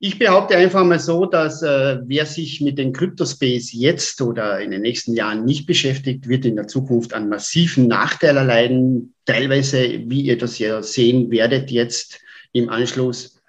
Ich behaupte einfach mal so, dass äh, wer sich mit dem Kryptospace jetzt oder in den nächsten Jahren nicht beschäftigt, wird in der Zukunft einen massiven Nachteil erleiden. Teilweise, wie ihr das ja sehen werdet jetzt im Anschluss,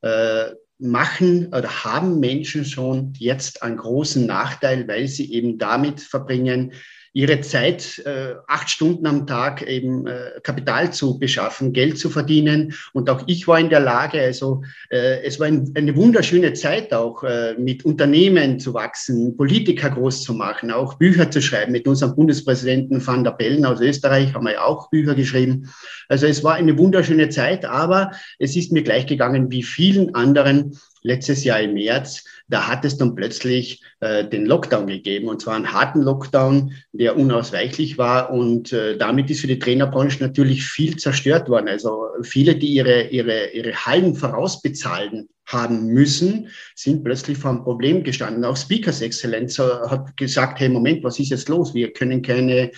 äh, machen oder haben Menschen schon jetzt einen großen Nachteil, weil sie eben damit verbringen, ihre Zeit äh, acht Stunden am Tag eben äh, Kapital zu beschaffen, Geld zu verdienen. Und auch ich war in der Lage, also äh, es war ein, eine wunderschöne Zeit auch, äh, mit Unternehmen zu wachsen, Politiker groß zu machen, auch Bücher zu schreiben. Mit unserem Bundespräsidenten Van der Bellen aus Österreich haben wir ja auch Bücher geschrieben. Also es war eine wunderschöne Zeit, aber es ist mir gleich gegangen wie vielen anderen letztes Jahr im März, da hat es dann plötzlich äh, den Lockdown gegeben und zwar einen harten Lockdown, der unausweichlich war und äh, damit ist für die Trainerbranche natürlich viel zerstört worden. Also viele, die ihre, ihre, ihre Hallen vorausbezahlen haben müssen, sind plötzlich vor einem Problem gestanden. Auch Speakers Excellence hat gesagt, hey, Moment, was ist jetzt los? Wir können keine,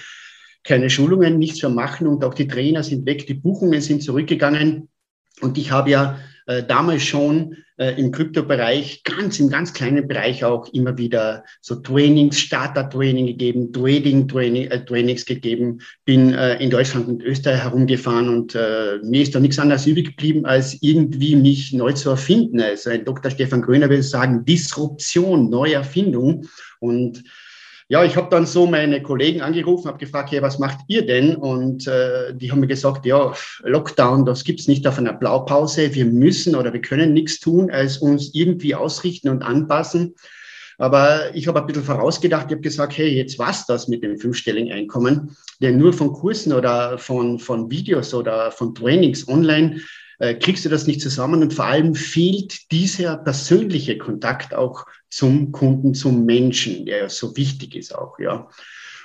keine Schulungen, nichts mehr machen und auch die Trainer sind weg, die Buchungen sind zurückgegangen. Und ich habe ja äh, damals schon äh, im Kryptobereich, ganz im ganz kleinen Bereich auch immer wieder so Trainings, Starter-Training gegeben, Trading-Training, äh, Trainings gegeben, bin äh, in Deutschland und Österreich herumgefahren und äh, mir ist da nichts anderes übrig geblieben, als irgendwie mich neu zu erfinden. Also ein Dr. Stefan Gröner würde sagen, Disruption, Neuerfindung und ja, ich habe dann so meine Kollegen angerufen, habe gefragt, hey, was macht ihr denn? Und äh, die haben mir gesagt, ja, Lockdown, das gibt's nicht auf einer Blaupause. Wir müssen oder wir können nichts tun, als uns irgendwie ausrichten und anpassen. Aber ich habe ein bisschen vorausgedacht, ich habe gesagt, hey, jetzt was das mit dem fünfstelligen Einkommen? Denn nur von Kursen oder von, von Videos oder von Trainings online äh, kriegst du das nicht zusammen und vor allem fehlt dieser persönliche Kontakt auch zum Kunden, zum Menschen, der ja so wichtig ist auch, ja.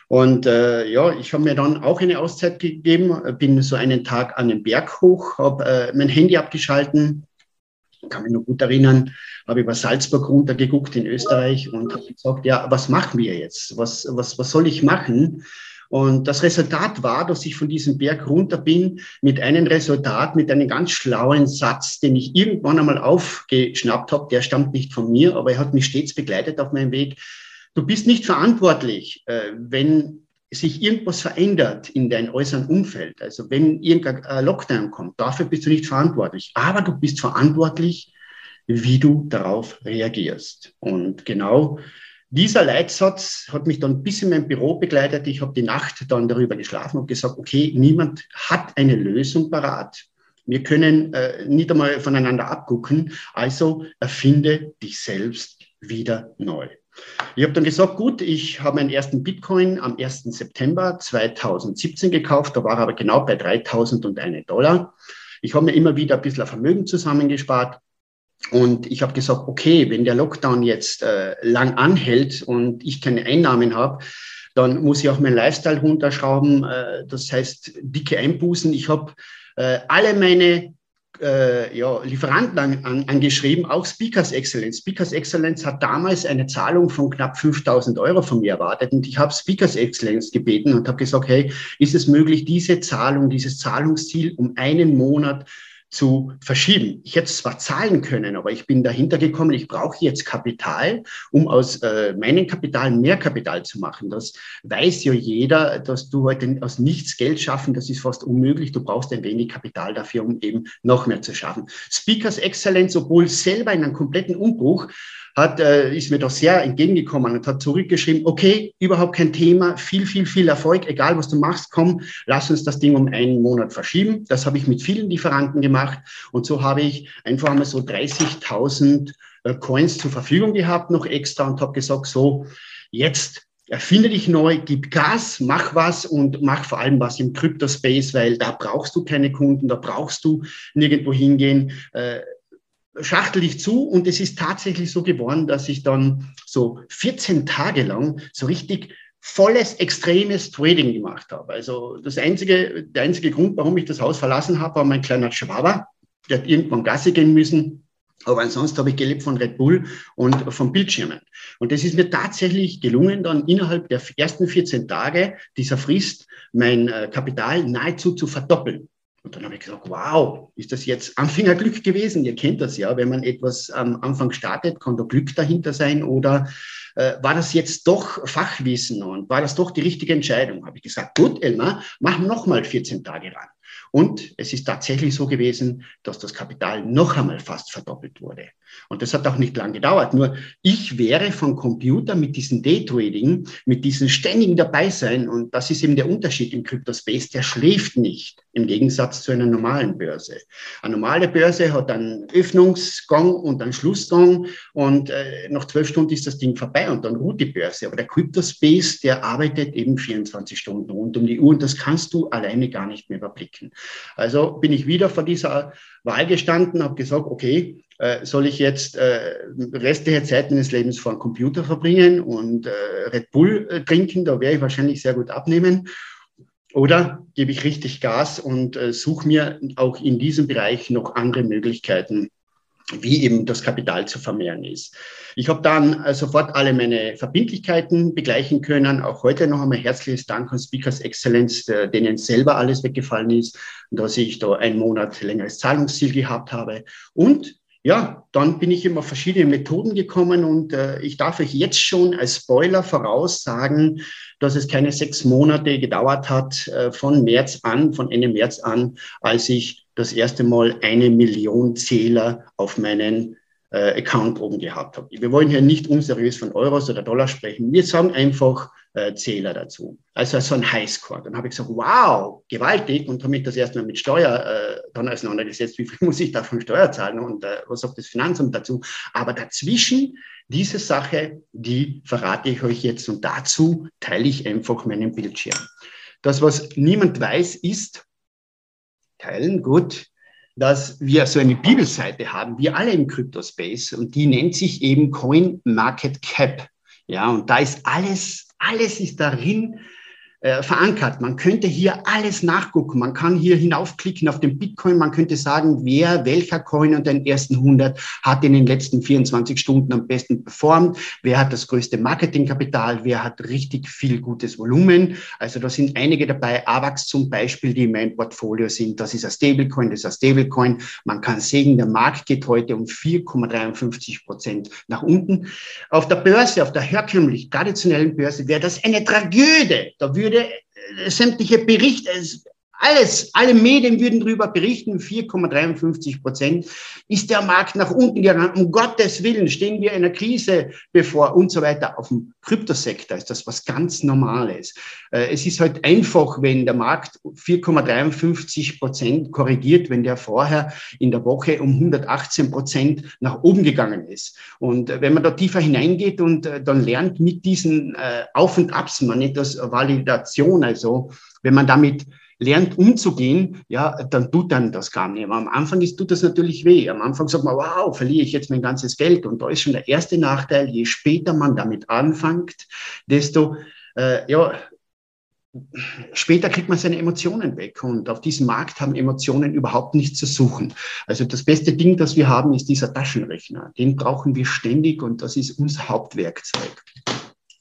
Und äh, ja, ich habe mir dann auch eine Auszeit gegeben, bin so einen Tag an den Berg hoch, habe äh, mein Handy abgeschalten, kann mich noch gut erinnern, habe über Salzburg runtergeguckt in Österreich und habe gesagt, ja, was machen wir jetzt? Was, was, was soll ich machen? Und das Resultat war, dass ich von diesem Berg runter bin mit einem Resultat, mit einem ganz schlauen Satz, den ich irgendwann einmal aufgeschnappt habe. Der stammt nicht von mir, aber er hat mich stets begleitet auf meinem Weg. Du bist nicht verantwortlich, äh, wenn sich irgendwas verändert in deinem äußeren Umfeld. Also wenn irgendein Lockdown kommt, dafür bist du nicht verantwortlich. Aber du bist verantwortlich, wie du darauf reagierst. Und genau dieser Leitsatz hat mich dann bisschen in meinem Büro begleitet. Ich habe die Nacht dann darüber geschlafen und gesagt, okay, niemand hat eine Lösung parat. Wir können äh, nicht einmal voneinander abgucken. Also erfinde dich selbst wieder neu. Ich habe dann gesagt, gut, ich habe meinen ersten Bitcoin am 1. September 2017 gekauft. Da war er aber genau bei 3001 Dollar. Ich habe mir immer wieder ein bisschen Vermögen zusammengespart und ich habe gesagt, okay, wenn der Lockdown jetzt äh, lang anhält und ich keine Einnahmen habe, dann muss ich auch meinen Lifestyle runterschrauben. Äh, das heißt, dicke Einbußen. Ich habe äh, alle meine äh, ja, Lieferanten an, an, angeschrieben, auch Speakers Excellence. Speakers Excellence hat damals eine Zahlung von knapp 5000 Euro von mir erwartet und ich habe Speakers Excellence gebeten und habe gesagt, hey, ist es möglich, diese Zahlung, dieses Zahlungsziel um einen Monat zu verschieben. Ich hätte zwar zahlen können, aber ich bin dahinter gekommen, ich brauche jetzt Kapital, um aus äh, meinem Kapital mehr Kapital zu machen. Das weiß ja jeder, dass du heute aus nichts Geld schaffen, das ist fast unmöglich. Du brauchst ein wenig Kapital dafür, um eben noch mehr zu schaffen. Speakers Excellence, obwohl selber in einem kompletten Umbruch, hat, äh, ist mir doch sehr entgegengekommen und hat zurückgeschrieben, okay, überhaupt kein Thema, viel, viel, viel Erfolg, egal was du machst, komm, lass uns das Ding um einen Monat verschieben. Das habe ich mit vielen Lieferanten gemacht und so habe ich einfach mal so 30.000 äh, Coins zur Verfügung gehabt, noch extra und habe gesagt, so, jetzt erfinde dich neu, gib Gas, mach was und mach vor allem was im Crypto-Space, weil da brauchst du keine Kunden, da brauchst du nirgendwo hingehen. Äh, schachtel dich zu und es ist tatsächlich so geworden, dass ich dann so 14 Tage lang so richtig volles, extremes Trading gemacht habe. Also das einzige, der einzige Grund, warum ich das Haus verlassen habe, war mein kleiner Schwaber. Der hat irgendwann Gasse gehen müssen. Aber ansonsten habe ich gelebt von Red Bull und von Bildschirmen. Und das ist mir tatsächlich gelungen, dann innerhalb der ersten 14 Tage dieser Frist mein äh, Kapital nahezu zu verdoppeln. Und dann habe ich gesagt, wow, ist das jetzt Anfängerglück gewesen? Ihr kennt das ja, wenn man etwas am Anfang startet, kann da Glück dahinter sein oder äh, war das jetzt doch Fachwissen und war das doch die richtige Entscheidung? Habe ich gesagt, gut, Elmar, wir nochmal 14 Tage ran. Und es ist tatsächlich so gewesen, dass das Kapital noch einmal fast verdoppelt wurde. Und das hat auch nicht lang gedauert. Nur ich wäre von Computer mit diesem Daytrading, mit diesem ständigen Dabeisein, und das ist eben der Unterschied im Crypto-Space, der schläft nicht im Gegensatz zu einer normalen Börse. Eine normale Börse hat einen Öffnungsgang und einen Schlussgang und äh, nach zwölf Stunden ist das Ding vorbei und dann ruht die Börse. Aber der Crypto-Space, der arbeitet eben 24 Stunden rund um die Uhr und das kannst du alleine gar nicht mehr überblicken. Also bin ich wieder vor dieser Wahl gestanden, habe gesagt, okay, äh, soll ich jetzt äh, restliche Zeit meines Lebens vor dem Computer verbringen und äh, Red Bull äh, trinken, da werde ich wahrscheinlich sehr gut abnehmen. Oder gebe ich richtig Gas und äh, suche mir auch in diesem Bereich noch andere Möglichkeiten, wie eben das Kapital zu vermehren ist. Ich habe dann äh, sofort alle meine Verbindlichkeiten begleichen können. Auch heute noch einmal herzliches Dank an Speakers Excellence, denen selber alles weggefallen ist, dass ich da einen Monat längeres Zahlungsziel gehabt habe. Und ja, dann bin ich immer verschiedene Methoden gekommen und äh, ich darf euch jetzt schon als Spoiler voraussagen, dass es keine sechs Monate gedauert hat äh, von März an, von Ende März an, als ich das erste Mal eine Million Zähler auf meinen äh, Account oben gehabt habe. Wir wollen hier nicht unseriös von Euros oder Dollar sprechen. Wir sagen einfach äh, Zähler dazu. Also so ein Highscore. Dann habe ich gesagt, wow, gewaltig und habe mich das erstmal mit Steuer äh, dann auseinandergesetzt. Wie viel muss ich davon Steuer zahlen und äh, was sagt das Finanzamt dazu? Aber dazwischen diese Sache, die verrate ich euch jetzt und dazu teile ich einfach meinen Bildschirm. Das, was niemand weiß, ist, teilen, gut, dass wir so eine Bibelseite haben, wir alle im Crypto-Space, und die nennt sich eben Coin Market Cap. Ja, und da ist alles, alles ist darin äh, verankert. Man könnte hier alles nachgucken. Man kann hier hinaufklicken auf den Bitcoin. Man könnte sagen, wer, welcher Coin unter den ersten 100 hat in den letzten 24 Stunden am besten performt. Wer hat das größte Marketingkapital? Wer hat richtig viel gutes Volumen? Also da sind einige dabei. AVAX zum Beispiel, die in meinem Portfolio sind. Das ist ein Stablecoin, das ist ein Stablecoin. Man kann sehen, der Markt geht heute um 4,53 Prozent nach unten. Auf der Börse, auf der herkömmlich traditionellen Börse wäre das eine Tragödie. Da würde würde äh, sämtliche Berichte, alles, alle Medien würden darüber berichten, 4,53 Prozent ist der Markt nach unten gegangen. Um Gottes Willen stehen wir einer Krise bevor und so weiter. Auf dem Kryptosektor ist das was ganz Normales. Äh, es ist halt einfach, wenn der Markt 4,53 Prozent korrigiert, wenn der vorher in der Woche um 118 Prozent nach oben gegangen ist. Und äh, wenn man da tiefer hineingeht und äh, dann lernt mit diesen Auf und Abs, man nennt das Validation, also wenn man damit lernt umzugehen, ja, dann tut dann das gar nicht. Aber am Anfang ist, tut das natürlich weh. Am Anfang sagt man, wow, verliere ich jetzt mein ganzes Geld. Und da ist schon der erste Nachteil, je später man damit anfängt, desto, äh, ja, später kriegt man seine Emotionen weg. Und auf diesem Markt haben Emotionen überhaupt nichts zu suchen. Also das beste Ding, das wir haben, ist dieser Taschenrechner. Den brauchen wir ständig und das ist unser Hauptwerkzeug.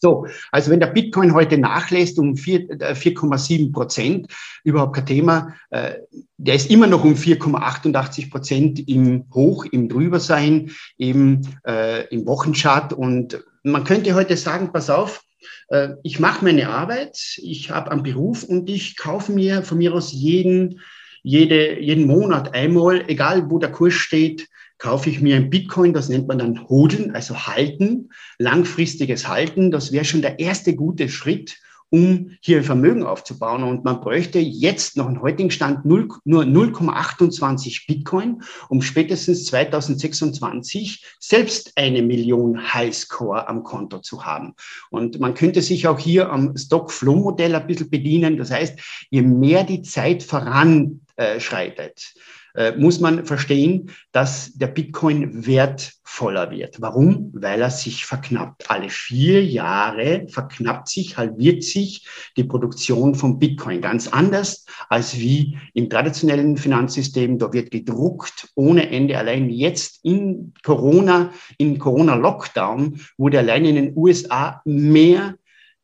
So, also wenn der Bitcoin heute nachlässt um 4,7 äh, Prozent, überhaupt kein Thema, äh, der ist immer noch um 4,88 Prozent im Hoch, im Drübersein, im, äh, im Wochenchart. Und man könnte heute sagen, pass auf, äh, ich mache meine Arbeit, ich habe einen Beruf und ich kaufe mir von mir aus jeden, jede, jeden Monat einmal, egal wo der Kurs steht, kaufe ich mir ein Bitcoin, das nennt man dann Hodeln, also halten, langfristiges Halten. Das wäre schon der erste gute Schritt, um hier Vermögen aufzubauen. Und man bräuchte jetzt noch einen heutigen Stand 0, nur 0,28 Bitcoin, um spätestens 2026 selbst eine Million Highscore am Konto zu haben. Und man könnte sich auch hier am Stock-Flow-Modell ein bisschen bedienen. Das heißt, je mehr die Zeit voranschreitet, äh, muss man verstehen, dass der Bitcoin wertvoller wird. Warum? Weil er sich verknappt. Alle vier Jahre verknappt sich, halbiert sich die Produktion von Bitcoin. Ganz anders als wie im traditionellen Finanzsystem. Da wird gedruckt ohne Ende. Allein jetzt in Corona, in Corona-Lockdown wurde allein in den USA mehr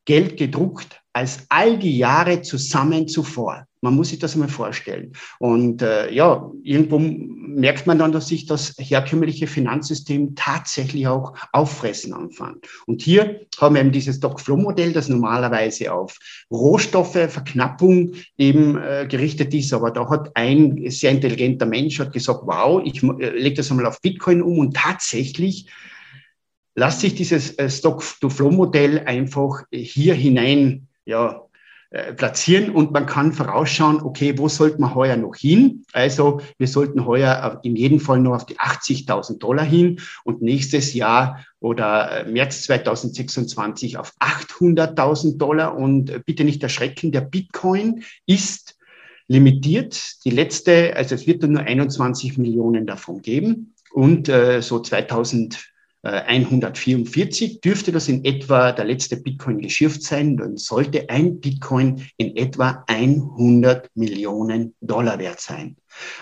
Geld gedruckt als all die Jahre zusammen zuvor. Man muss sich das einmal vorstellen. Und äh, ja, irgendwo merkt man dann, dass sich das herkömmliche Finanzsystem tatsächlich auch auffressen anfängt. Und hier haben wir eben dieses Stock-Flow-Modell, das normalerweise auf Rohstoffe, Verknappung eben äh, gerichtet ist. Aber da hat ein sehr intelligenter Mensch hat gesagt, wow, ich äh, lege das einmal auf Bitcoin um und tatsächlich lässt sich dieses äh, Stock-to-Flow-Modell einfach hier hinein ja, äh, platzieren und man kann vorausschauen, okay, wo sollten wir heuer noch hin? Also wir sollten heuer in jedem Fall noch auf die 80.000 Dollar hin und nächstes Jahr oder äh, März 2026 auf 800.000 Dollar und äh, bitte nicht erschrecken, der Bitcoin ist limitiert. Die letzte, also es wird nur 21 Millionen davon geben und äh, so 2000 144 dürfte das in etwa der letzte Bitcoin geschürft sein, dann sollte ein Bitcoin in etwa 100 Millionen Dollar wert sein.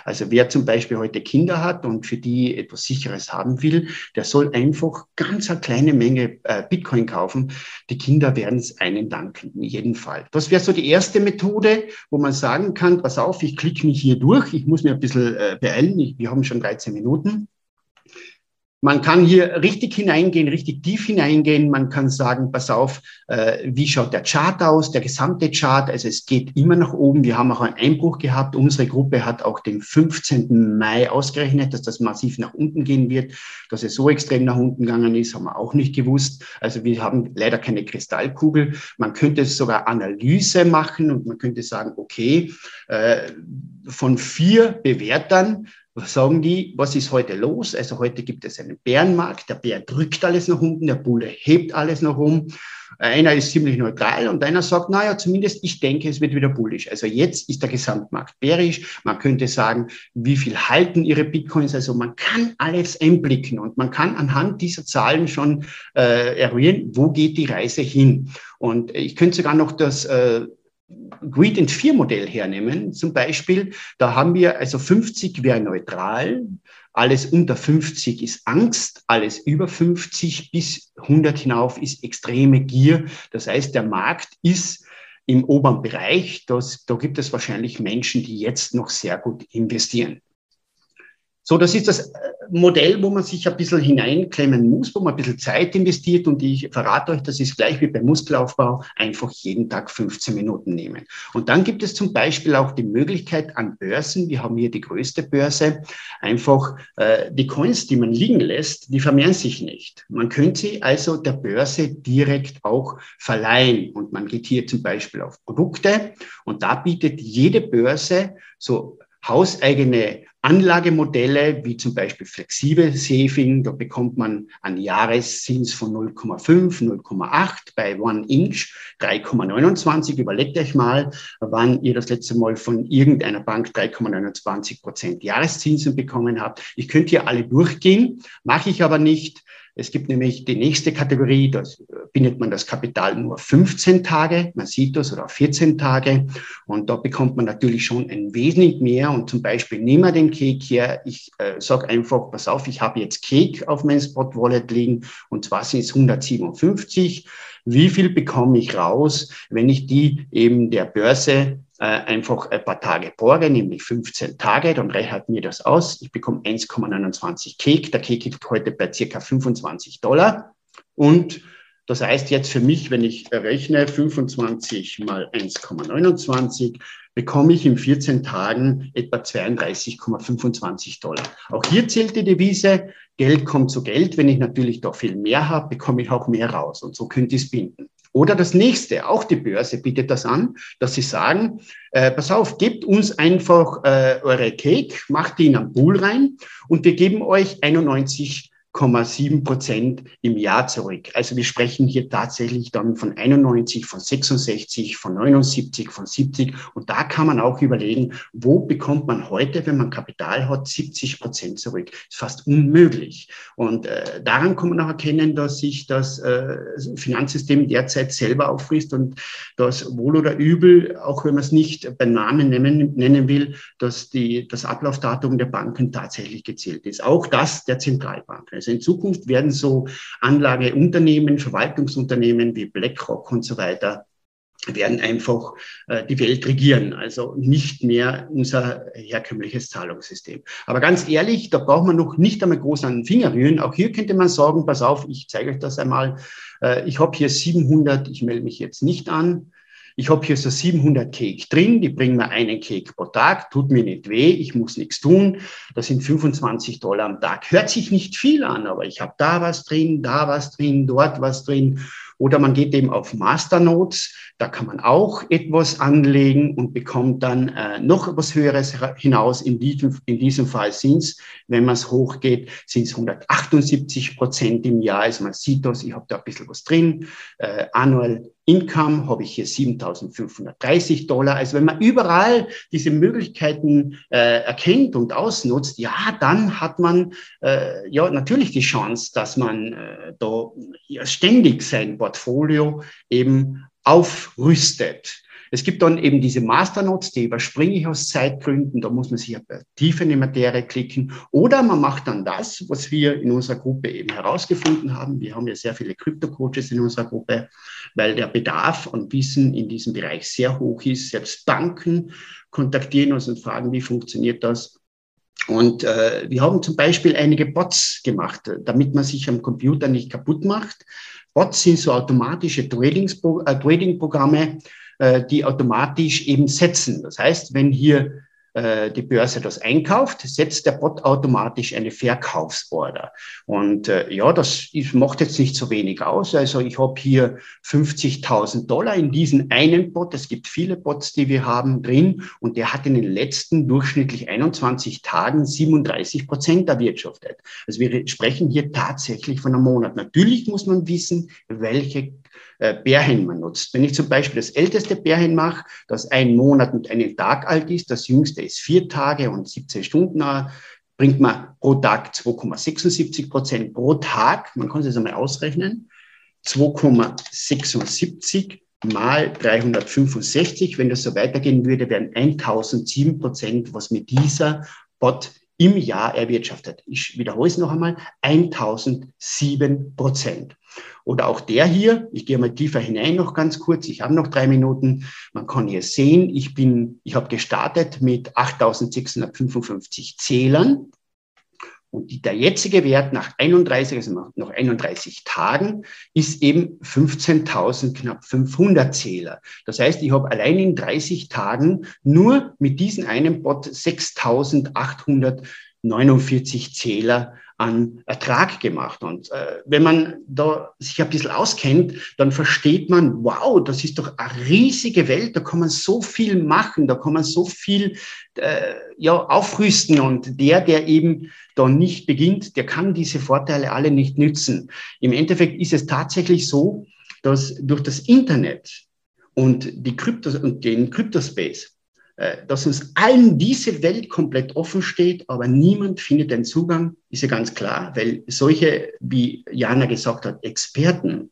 Also wer zum Beispiel heute Kinder hat und für die etwas Sicheres haben will, der soll einfach ganz eine kleine Menge äh, Bitcoin kaufen. Die Kinder werden es einen danken, in jedem Fall. Das wäre so die erste Methode, wo man sagen kann, pass auf, ich klicke mich hier durch, ich muss mir ein bisschen äh, beeilen, wir haben schon 13 Minuten. Man kann hier richtig hineingehen, richtig tief hineingehen. Man kann sagen, pass auf, äh, wie schaut der Chart aus, der gesamte Chart. Also es geht immer nach oben. Wir haben auch einen Einbruch gehabt. Unsere Gruppe hat auch den 15. Mai ausgerechnet, dass das massiv nach unten gehen wird. Dass es so extrem nach unten gegangen ist, haben wir auch nicht gewusst. Also wir haben leider keine Kristallkugel. Man könnte sogar Analyse machen und man könnte sagen, okay, äh, von vier Bewertern sagen die, was ist heute los? Also heute gibt es einen Bärenmarkt, der Bär drückt alles nach unten, der Bulle hebt alles nach oben. Einer ist ziemlich neutral und einer sagt, naja, zumindest ich denke, es wird wieder bullisch. Also jetzt ist der Gesamtmarkt bärisch. Man könnte sagen, wie viel halten ihre Bitcoins? Also man kann alles einblicken und man kann anhand dieser Zahlen schon äh, eruieren, wo geht die Reise hin. Und ich könnte sogar noch das äh, Greed and Fear Modell hernehmen, zum Beispiel, da haben wir also 50 wäre neutral, alles unter 50 ist Angst, alles über 50 bis 100 hinauf ist extreme Gier. Das heißt, der Markt ist im oberen Bereich. Das, da gibt es wahrscheinlich Menschen, die jetzt noch sehr gut investieren. So, das ist das äh, Modell, wo man sich ein bisschen hineinklemmen muss, wo man ein bisschen Zeit investiert. Und ich verrate euch, das ist gleich wie beim Muskelaufbau, einfach jeden Tag 15 Minuten nehmen. Und dann gibt es zum Beispiel auch die Möglichkeit an Börsen, wir haben hier die größte Börse, einfach äh, die Coins, die man liegen lässt, die vermehren sich nicht. Man könnte sie also der Börse direkt auch verleihen. Und man geht hier zum Beispiel auf Produkte. Und da bietet jede Börse so hauseigene Anlagemodelle wie zum Beispiel Flexible Saving, da bekommt man einen Jahreszins von 0,5, 0,8, bei One Inch 3,29. Überlegt euch mal, wann ihr das letzte Mal von irgendeiner Bank 3,29 Prozent Jahreszinsen bekommen habt. Ich könnte hier alle durchgehen, mache ich aber nicht. Es gibt nämlich die nächste Kategorie, das bindet man das Kapital nur 15 Tage, man sieht das, oder 14 Tage. Und da bekommt man natürlich schon ein wesentlich mehr. Und zum Beispiel nehmen wir den Cake her. Ich äh, sage einfach, pass auf, ich habe jetzt Cake auf meinem Spot Wallet liegen und zwar sind es 157. Wie viel bekomme ich raus, wenn ich die eben der Börse äh, einfach ein paar Tage borge, nämlich 15 Tage, dann rechnet mir das aus. Ich bekomme 1,29 Cake. Der Cake liegt heute bei circa 25 Dollar. Und das heißt jetzt für mich, wenn ich rechne 25 mal 1,29, bekomme ich in 14 Tagen etwa 32,25 Dollar. Auch hier zählt die Devise, Geld kommt zu Geld. Wenn ich natürlich doch viel mehr habe, bekomme ich auch mehr raus. Und so könnt ihr es binden. Oder das nächste, auch die Börse bietet das an, dass sie sagen, äh, pass auf, gebt uns einfach äh, eure Cake, macht die in einen Pool rein und wir geben euch 91 6,7 Prozent im Jahr zurück. Also wir sprechen hier tatsächlich dann von 91, von 66, von 79, von 70. Und da kann man auch überlegen, wo bekommt man heute, wenn man Kapital hat, 70 Prozent zurück. Ist fast unmöglich. Und äh, daran kann man auch erkennen, dass sich das äh, Finanzsystem derzeit selber auffrisst und dass wohl oder übel, auch wenn man es nicht beim Namen nennen, nennen will, dass die, das Ablaufdatum der Banken tatsächlich gezählt ist. Auch das der Zentralbank. Also in Zukunft werden so Anlageunternehmen, Verwaltungsunternehmen wie BlackRock und so weiter werden einfach äh, die Welt regieren, also nicht mehr unser herkömmliches Zahlungssystem. Aber ganz ehrlich, da braucht man noch nicht einmal groß an den Finger rühren. Auch hier könnte man sagen, pass auf, ich zeige euch das einmal. Äh, ich habe hier 700, ich melde mich jetzt nicht an. Ich habe hier so 700 Cake drin, die bringen mir einen Cake pro Tag, tut mir nicht weh, ich muss nichts tun. Das sind 25 Dollar am Tag. Hört sich nicht viel an, aber ich habe da was drin, da was drin, dort was drin. Oder man geht eben auf Masternodes, da kann man auch etwas anlegen und bekommt dann äh, noch etwas Höheres hinaus. In diesem, in diesem Fall sind es, wenn man es hochgeht, sind es 178 Prozent im Jahr. Also man sieht das, ich habe da ein bisschen was drin. Äh, annual Income habe ich hier 7.530 Dollar. Also wenn man überall diese Möglichkeiten äh, erkennt und ausnutzt, ja, dann hat man äh, ja natürlich die Chance, dass man äh, da ja, ständig sein Portfolio eben aufrüstet. Es gibt dann eben diese Masternodes, die überspringe ich aus Zeitgründen. Da muss man sich tiefer in die Materie klicken. Oder man macht dann das, was wir in unserer Gruppe eben herausgefunden haben. Wir haben ja sehr viele Krypto-Coaches in unserer Gruppe, weil der Bedarf an Wissen in diesem Bereich sehr hoch ist. Selbst Banken kontaktieren uns und fragen, wie funktioniert das? Und äh, wir haben zum Beispiel einige Bots gemacht, damit man sich am Computer nicht kaputt macht. Bots sind so automatische äh, Trading-Programme, äh, die automatisch eben setzen. Das heißt, wenn hier äh, die Börse das einkauft, setzt der Bot automatisch eine Verkaufsorder. Und äh, ja, das macht jetzt nicht so wenig aus. Also ich habe hier 50.000 Dollar in diesen einen Bot. Es gibt viele Bots, die wir haben drin. Und der hat in den letzten durchschnittlich 21 Tagen 37 Prozent erwirtschaftet. Also wir sprechen hier tatsächlich von einem Monat. Natürlich muss man wissen, welche äh, Bärhen man nutzt. Wenn ich zum Beispiel das älteste Bärhen mache, das ein Monat und einen Tag alt ist, das jüngste ist vier Tage und 17 Stunden, äh, bringt man pro Tag 2,76 Prozent pro Tag. Man kann es jetzt einmal ausrechnen. 2,76 mal 365. Wenn das so weitergehen würde, wären 1007 Prozent, was mit dieser Bot im Jahr erwirtschaftet. Ich wiederhole es noch einmal, 1007 Prozent. Oder auch der hier, ich gehe mal tiefer hinein noch ganz kurz, ich habe noch drei Minuten. Man kann hier sehen, ich bin, ich habe gestartet mit 8655 Zählern. Und der jetzige Wert nach 31, also noch 31 Tagen, ist eben 15.000, knapp 500 Zähler. Das heißt, ich habe allein in 30 Tagen nur mit diesem einen Bot 6.849 Zähler an Ertrag gemacht. Und äh, wenn man da sich ein bisschen auskennt, dann versteht man, wow, das ist doch eine riesige Welt, da kann man so viel machen, da kann man so viel äh, ja, aufrüsten. Und der, der eben da nicht beginnt, der kann diese Vorteile alle nicht nützen. Im Endeffekt ist es tatsächlich so, dass durch das Internet und die Kryptos und den Kryptospace dass uns allen diese Welt komplett offen steht, aber niemand findet den Zugang, ist ja ganz klar, weil solche, wie Jana gesagt hat, Experten,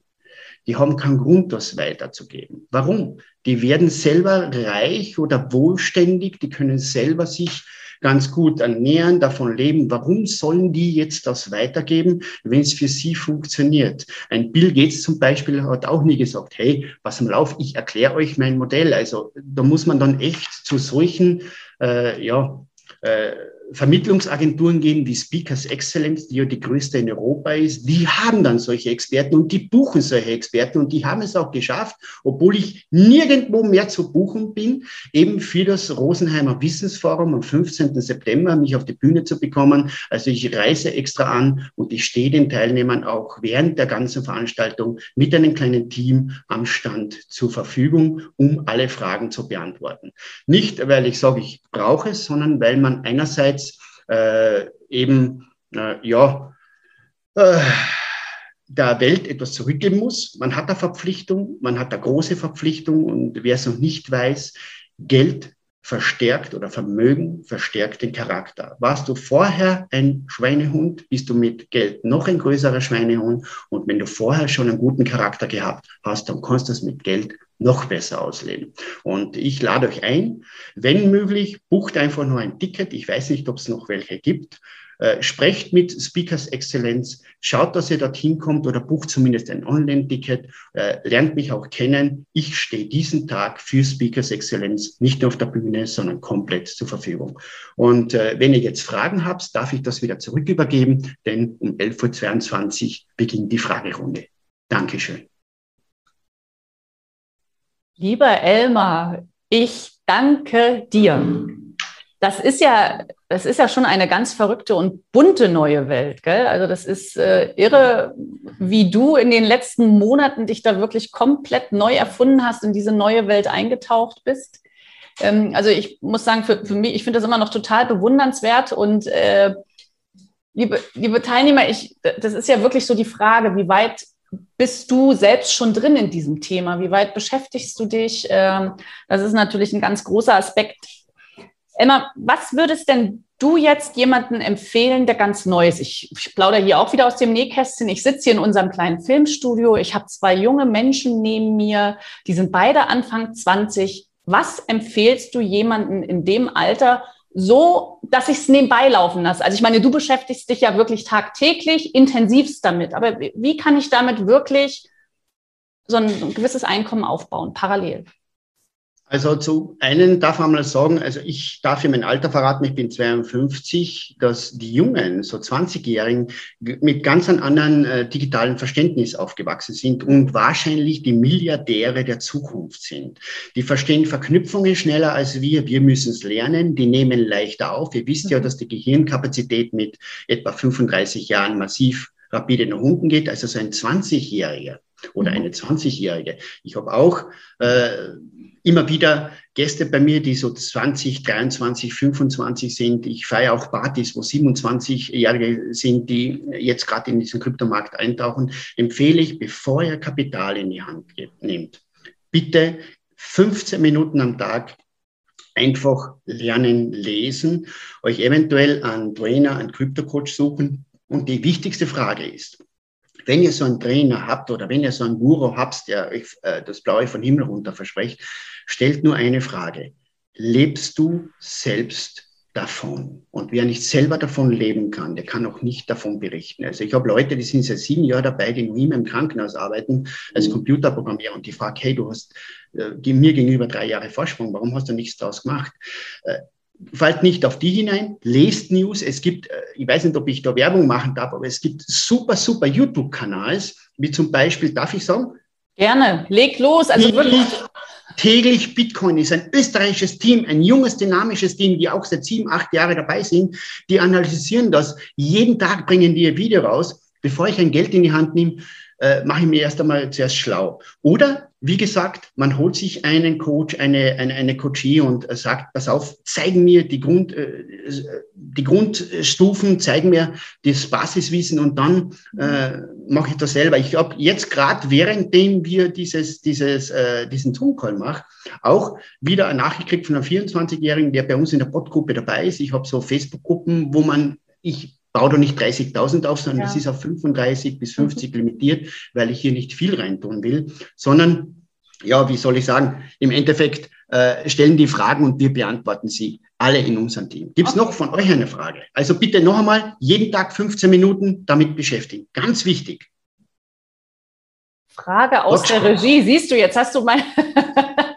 die haben keinen Grund, das weiterzugeben. Warum? Die werden selber reich oder wohlständig, die können selber sich ganz gut ernähren, davon leben. Warum sollen die jetzt das weitergeben, wenn es für sie funktioniert? Ein Bill Gates zum Beispiel hat auch nie gesagt, hey, was am Lauf, ich erkläre euch mein Modell. Also da muss man dann echt zu solchen, äh, ja, äh, Vermittlungsagenturen gehen wie Speakers Excellence, die ja die größte in Europa ist, die haben dann solche Experten und die buchen solche Experten und die haben es auch geschafft, obwohl ich nirgendwo mehr zu buchen bin, eben für das Rosenheimer Wissensforum am 15. September mich auf die Bühne zu bekommen. Also ich reise extra an und ich stehe den Teilnehmern auch während der ganzen Veranstaltung mit einem kleinen Team am Stand zur Verfügung, um alle Fragen zu beantworten. Nicht, weil ich sage, ich brauche es, sondern weil man einerseits äh, eben, äh, ja, äh, der Welt etwas zurückgeben muss. Man hat eine Verpflichtung, man hat eine große Verpflichtung und wer es noch nicht weiß, Geld verstärkt oder Vermögen verstärkt den Charakter. Warst du vorher ein Schweinehund, bist du mit Geld noch ein größerer Schweinehund. Und wenn du vorher schon einen guten Charakter gehabt hast, dann kannst du es mit Geld noch besser ausleben. Und ich lade euch ein, wenn möglich, bucht einfach nur ein Ticket. Ich weiß nicht, ob es noch welche gibt. Äh, sprecht mit Speakers Exzellenz, schaut, dass ihr dorthin kommt oder bucht zumindest ein Online-Ticket, äh, lernt mich auch kennen. Ich stehe diesen Tag für Speakers Exzellenz nicht nur auf der Bühne, sondern komplett zur Verfügung. Und äh, wenn ihr jetzt Fragen habt, darf ich das wieder zurückübergeben, denn um 11.22 Uhr beginnt die Fragerunde. Dankeschön. Lieber Elmar, ich danke dir. Das ist ja, das ist ja schon eine ganz verrückte und bunte neue Welt. Gell? Also das ist äh, irre, wie du in den letzten Monaten dich da wirklich komplett neu erfunden hast, in diese neue Welt eingetaucht bist. Ähm, also ich muss sagen, für, für mich, ich finde das immer noch total bewundernswert und äh, liebe, liebe Teilnehmer, ich, das ist ja wirklich so die Frage, wie weit bist du selbst schon drin in diesem Thema? Wie weit beschäftigst du dich? Ähm, das ist natürlich ein ganz großer Aspekt. Emma, was würdest denn du jetzt jemanden empfehlen, der ganz neu ist? Ich, ich plaudere hier auch wieder aus dem Nähkästchen. Ich sitze hier in unserem kleinen Filmstudio. Ich habe zwei junge Menschen neben mir, die sind beide Anfang 20. Was empfehlst du jemanden in dem Alter, so, dass ich es nebenbei laufen lasse. Also ich meine, du beschäftigst dich ja wirklich tagtäglich intensivst damit. Aber wie kann ich damit wirklich so ein, ein gewisses Einkommen aufbauen, parallel? Also zu einen darf man mal sagen, also ich darf hier mein Alter verraten, ich bin 52, dass die Jungen, so 20-Jährigen, mit ganz einem anderen äh, digitalen Verständnis aufgewachsen sind und wahrscheinlich die Milliardäre der Zukunft sind. Die verstehen Verknüpfungen schneller als wir, wir müssen es lernen, die nehmen leichter auf. Ihr wisst ja, mhm. dass die Gehirnkapazität mit etwa 35 Jahren massiv rapide nach unten geht, also so ein 20-Jähriger oder mhm. eine 20-Jährige. Ich habe auch äh, immer wieder Gäste bei mir, die so 20, 23, 25 sind. Ich feiere auch Partys, wo 27-Jährige sind, die jetzt gerade in diesen Kryptomarkt eintauchen. Empfehle ich, bevor ihr Kapital in die Hand nehmt, bitte 15 Minuten am Tag einfach lernen, lesen, euch eventuell einen Trainer, einen Krypto-Coach suchen. Und die wichtigste Frage ist, wenn ihr so einen Trainer habt oder wenn ihr so einen Guru habt, der euch äh, das Blaue von Himmel runter verspricht, stellt nur eine Frage. Lebst du selbst davon? Und wer nicht selber davon leben kann, der kann auch nicht davon berichten. Also ich habe Leute, die sind seit sieben Jahren dabei, die noch immer im Krankenhaus arbeiten, als mhm. Computerprogrammierer und die fragen, hey, du hast äh, mir gegenüber drei Jahre Vorsprung, warum hast du nichts daraus gemacht? Äh, fallt nicht auf die hinein, lest News. Es gibt, äh, ich weiß nicht, ob ich da Werbung machen darf, aber es gibt super, super YouTube-Kanals, wie zum Beispiel, darf ich sagen? Gerne, leg los. Also wirklich. Täglich Bitcoin ist ein österreichisches Team, ein junges, dynamisches Team, die auch seit sieben, acht Jahren dabei sind. Die analysieren das. Jeden Tag bringen die ein Video raus. Bevor ich ein Geld in die Hand nehme, äh, mache ich mir erst einmal zuerst schlau. Oder, wie gesagt, man holt sich einen Coach, eine, eine, eine Coachie und sagt, pass auf, zeigen mir die, Grund, äh, die Grundstufen, zeigen mir das Basiswissen und dann äh, mache ich das selber. Ich habe jetzt gerade, währenddem wir dieses, dieses, äh, diesen Zoom-Call machen, auch wieder eine Nachricht gekriegt von einem 24-Jährigen, der bei uns in der Podgruppe dabei ist. Ich habe so Facebook-Gruppen, wo man ich baue da nicht 30.000 auf, sondern ja. das ist auf 35 bis 50 mhm. limitiert, weil ich hier nicht viel reintun will, sondern, ja, wie soll ich sagen, im Endeffekt äh, stellen die Fragen und wir beantworten sie alle in unserem Team. Gibt es okay. noch von euch eine Frage? Also bitte noch einmal jeden Tag 15 Minuten damit beschäftigen. Ganz wichtig. Frage aus Dogecoin. der Regie. Siehst du, jetzt hast du mal.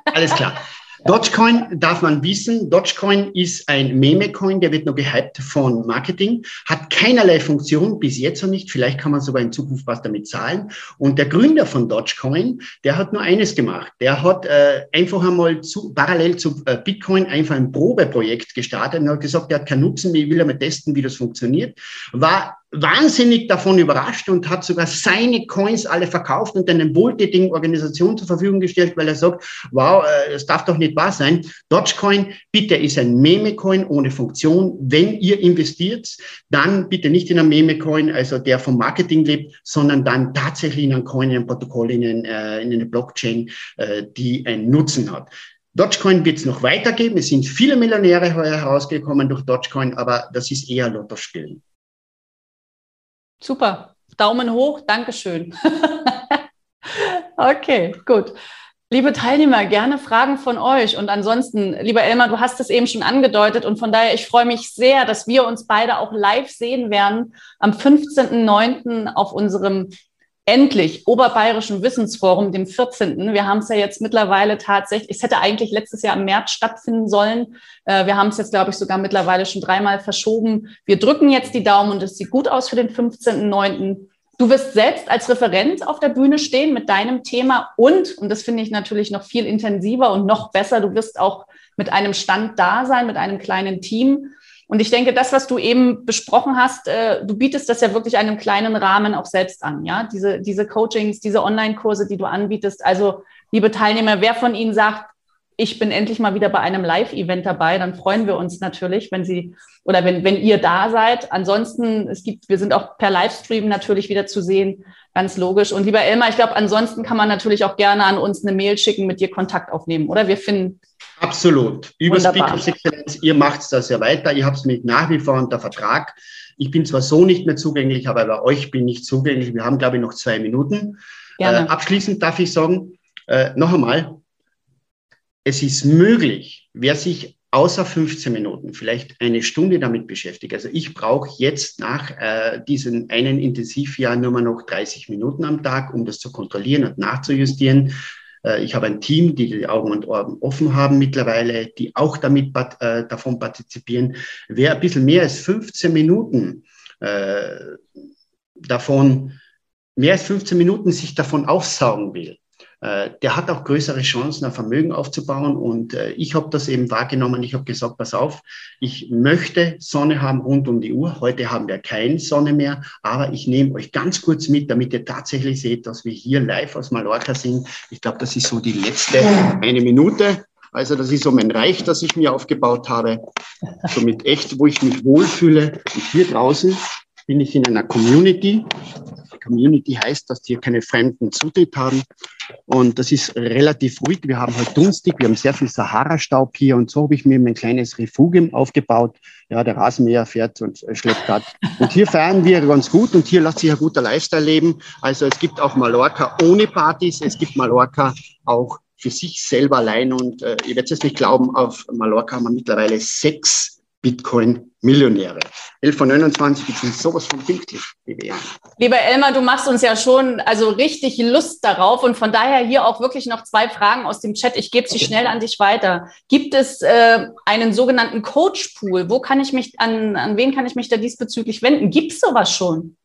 Alles klar. Dogecoin darf man wissen. Dogecoin ist ein Meme-Coin, der wird nur gehypt von Marketing, hat keinerlei Funktion, bis jetzt noch nicht. Vielleicht kann man sogar in Zukunft was damit zahlen. Und der Gründer von Dogecoin, der hat nur eines gemacht. Der hat äh, einfach einmal zu, parallel zu äh, Bitcoin einfach ein Probeprojekt gestartet und hat gesagt, der hat keinen Nutzen mehr, will er mal testen, wie das funktioniert. War wahnsinnig davon überrascht und hat sogar seine Coins alle verkauft und eine Wohltätigen-Organisation zur Verfügung gestellt, weil er sagt, wow, äh, es darf doch nicht wahr sein. Dogecoin, bitte ist ein Meme-Coin ohne Funktion. Wenn ihr investiert, dann bitte nicht in ein Meme-Coin, also der vom Marketing lebt, sondern dann tatsächlich in ein Coin, in ein Protokoll, in, ein, äh, in eine Blockchain, äh, die einen Nutzen hat. Dogecoin wird es noch weitergeben. Es sind viele Millionäre herausgekommen durch Dogecoin, aber das ist eher Lottospielen. Super. Daumen hoch. Dankeschön. okay, gut. Liebe Teilnehmer, gerne Fragen von euch. Und ansonsten, lieber Elmar, du hast es eben schon angedeutet. Und von daher, ich freue mich sehr, dass wir uns beide auch live sehen werden am 15.09. auf unserem endlich Oberbayerischen Wissensforum, dem 14. Wir haben es ja jetzt mittlerweile tatsächlich, es hätte eigentlich letztes Jahr im März stattfinden sollen. Äh, wir haben es jetzt, glaube ich, sogar mittlerweile schon dreimal verschoben. Wir drücken jetzt die Daumen und es sieht gut aus für den 15.9. Du wirst selbst als Referent auf der Bühne stehen mit deinem Thema und, und das finde ich natürlich noch viel intensiver und noch besser, du wirst auch mit einem Stand da sein, mit einem kleinen Team. Und ich denke, das, was du eben besprochen hast, äh, du bietest das ja wirklich einem kleinen Rahmen auch selbst an, ja? Diese, diese Coachings, diese Online-Kurse, die du anbietest. Also, liebe Teilnehmer, wer von Ihnen sagt, ich bin endlich mal wieder bei einem Live-Event dabei, dann freuen wir uns natürlich, wenn Sie oder wenn, wenn ihr da seid. Ansonsten, es gibt, wir sind auch per Livestream natürlich wieder zu sehen, ganz logisch. Und lieber Elmar, ich glaube, ansonsten kann man natürlich auch gerne an uns eine Mail schicken, mit dir Kontakt aufnehmen, oder? Wir finden Absolut. Über Speakers Excellence, ihr macht das ja weiter. Ihr habt es mit nach wie vor unter Vertrag. Ich bin zwar so nicht mehr zugänglich, aber bei euch bin ich zugänglich. Wir haben, glaube ich, noch zwei Minuten. Äh, abschließend darf ich sagen, äh, noch einmal, es ist möglich, wer sich außer 15 Minuten vielleicht eine Stunde damit beschäftigt. Also ich brauche jetzt nach äh, diesem einen Intensivjahr nur mal noch 30 Minuten am Tag, um das zu kontrollieren und nachzujustieren. Äh, ich habe ein Team, die die Augen und Ohren offen haben mittlerweile, die auch damit äh, davon partizipieren. Wer ein bisschen mehr als 15 Minuten äh, davon, mehr als 15 Minuten sich davon aufsaugen will, äh, der hat auch größere Chancen, ein Vermögen aufzubauen. Und äh, ich habe das eben wahrgenommen. Ich habe gesagt, pass auf, ich möchte Sonne haben rund um die Uhr. Heute haben wir keine Sonne mehr, aber ich nehme euch ganz kurz mit, damit ihr tatsächlich seht, dass wir hier live aus Mallorca sind. Ich glaube, das ist so die letzte eine Minute. Also das ist so mein Reich, das ich mir aufgebaut habe. Somit echt, wo ich mich wohlfühle. Und hier draußen bin ich in einer Community. Community heißt, dass hier keine fremden Zutritt haben. Und das ist relativ ruhig. Wir haben halt dunstig, wir haben sehr viel Sahara-Staub hier und so habe ich mir mein kleines Refugium aufgebaut. Ja, der Rasenmäher fährt und schleppt gerade. Und hier feiern wir ganz gut und hier lässt sich ein guter Lifestyle leben. Also es gibt auch Mallorca ohne Partys, es gibt Mallorca auch für sich selber allein und äh, ihr werdet es nicht glauben, auf Mallorca haben wir mittlerweile sechs Bitcoin-Millionäre. 11 von 29, ich bin sowas von pünktlich, liebe Jan. Lieber Elmar, du machst uns ja schon also richtig Lust darauf und von daher hier auch wirklich noch zwei Fragen aus dem Chat. Ich gebe sie okay. schnell an dich weiter. Gibt es äh, einen sogenannten Coach-Pool? Wo kann ich mich, an, an wen kann ich mich da diesbezüglich wenden? Gibt es sowas schon?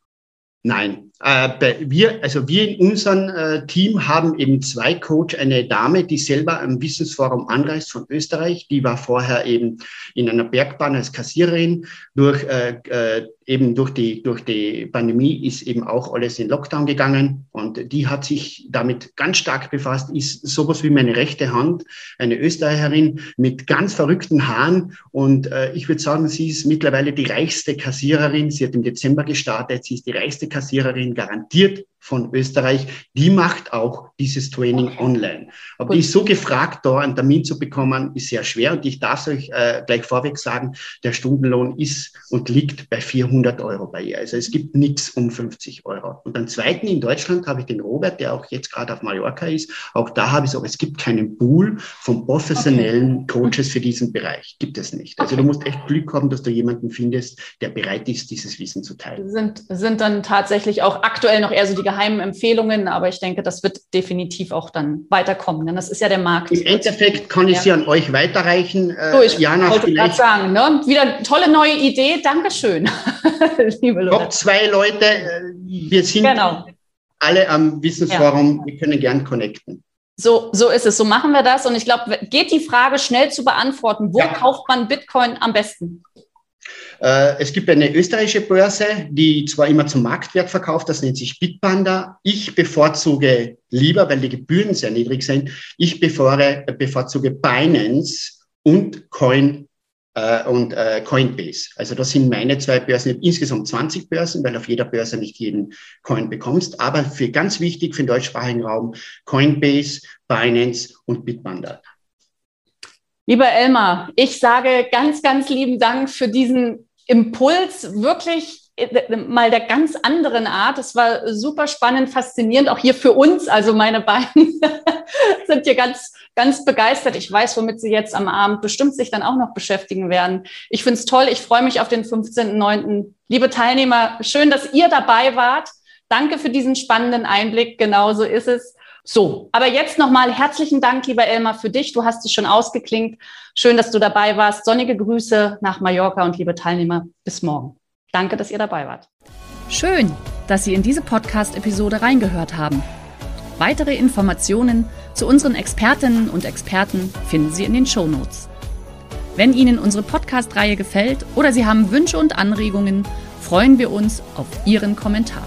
Nein, äh, wir, also wir in unserem äh, Team haben eben zwei Coach, eine Dame, die selber am Wissensforum anreist von Österreich, die war vorher eben in einer Bergbahn als Kassiererin durch äh, äh eben durch die, durch die Pandemie ist eben auch alles in Lockdown gegangen und die hat sich damit ganz stark befasst, ist sowas wie meine rechte Hand, eine Österreicherin mit ganz verrückten Haaren und äh, ich würde sagen, sie ist mittlerweile die reichste Kassiererin. Sie hat im Dezember gestartet, sie ist die reichste Kassiererin garantiert von Österreich, die macht auch dieses Training online. Aber Gut. die ist so gefragt, da einen Termin zu bekommen, ist sehr schwer. Und ich darf euch äh, gleich vorweg sagen, der Stundenlohn ist und liegt bei 400 Euro bei ihr. Also es gibt nichts um 50 Euro. Und dann zweiten in Deutschland habe ich den Robert, der auch jetzt gerade auf Mallorca ist. Auch da habe ich so, es gibt keinen Pool von professionellen okay. Coaches für diesen Bereich. Gibt es nicht. Also okay. du musst echt Glück haben, dass du jemanden findest, der bereit ist, dieses Wissen zu teilen. Sind, sind dann tatsächlich auch aktuell noch eher so die geheimen Empfehlungen, aber ich denke, das wird definitiv auch dann weiterkommen, denn das ist ja der Markt. Im Endeffekt kann ich ja. sie an euch weiterreichen. Äh, so, ich Jana, wollte gerade sagen, ne? wieder tolle neue Idee, Dankeschön, liebe Leute. Top zwei Leute, äh, wir sind genau. alle am Wissensforum, ja. wir können gern connecten. So, so ist es. So machen wir das. Und ich glaube, geht die Frage schnell zu beantworten. Wo ja. kauft man Bitcoin am besten? Äh, es gibt eine österreichische Börse, die zwar immer zum Marktwert verkauft, das nennt sich Bitpanda. Ich bevorzuge lieber, weil die Gebühren sehr niedrig sind, ich bevorzuge Binance und Coin äh, und äh, Coinbase. Also das sind meine zwei Börsen. Insgesamt 20 Börsen, weil auf jeder Börse nicht jeden Coin bekommst. Aber für ganz wichtig für den deutschsprachigen Raum Coinbase, Binance und Bitpanda. Lieber Elmar, ich sage ganz, ganz lieben Dank für diesen Impuls, wirklich äh, mal der ganz anderen Art. Es war super spannend, faszinierend, auch hier für uns. Also meine beiden sind hier ganz, ganz begeistert. Ich weiß, womit sie jetzt am Abend bestimmt sich dann auch noch beschäftigen werden. Ich finde es toll. Ich freue mich auf den 15.09. Liebe Teilnehmer, schön, dass ihr dabei wart. Danke für diesen spannenden Einblick. Genauso ist es. So, aber jetzt nochmal herzlichen Dank, lieber Elmar, für dich. Du hast dich schon ausgeklingt. Schön, dass du dabei warst. Sonnige Grüße nach Mallorca und liebe Teilnehmer, bis morgen. Danke, dass ihr dabei wart. Schön, dass Sie in diese Podcast-Episode reingehört haben. Weitere Informationen zu unseren Expertinnen und Experten finden Sie in den Show Notes. Wenn Ihnen unsere Podcast-Reihe gefällt oder Sie haben Wünsche und Anregungen, freuen wir uns auf Ihren Kommentar.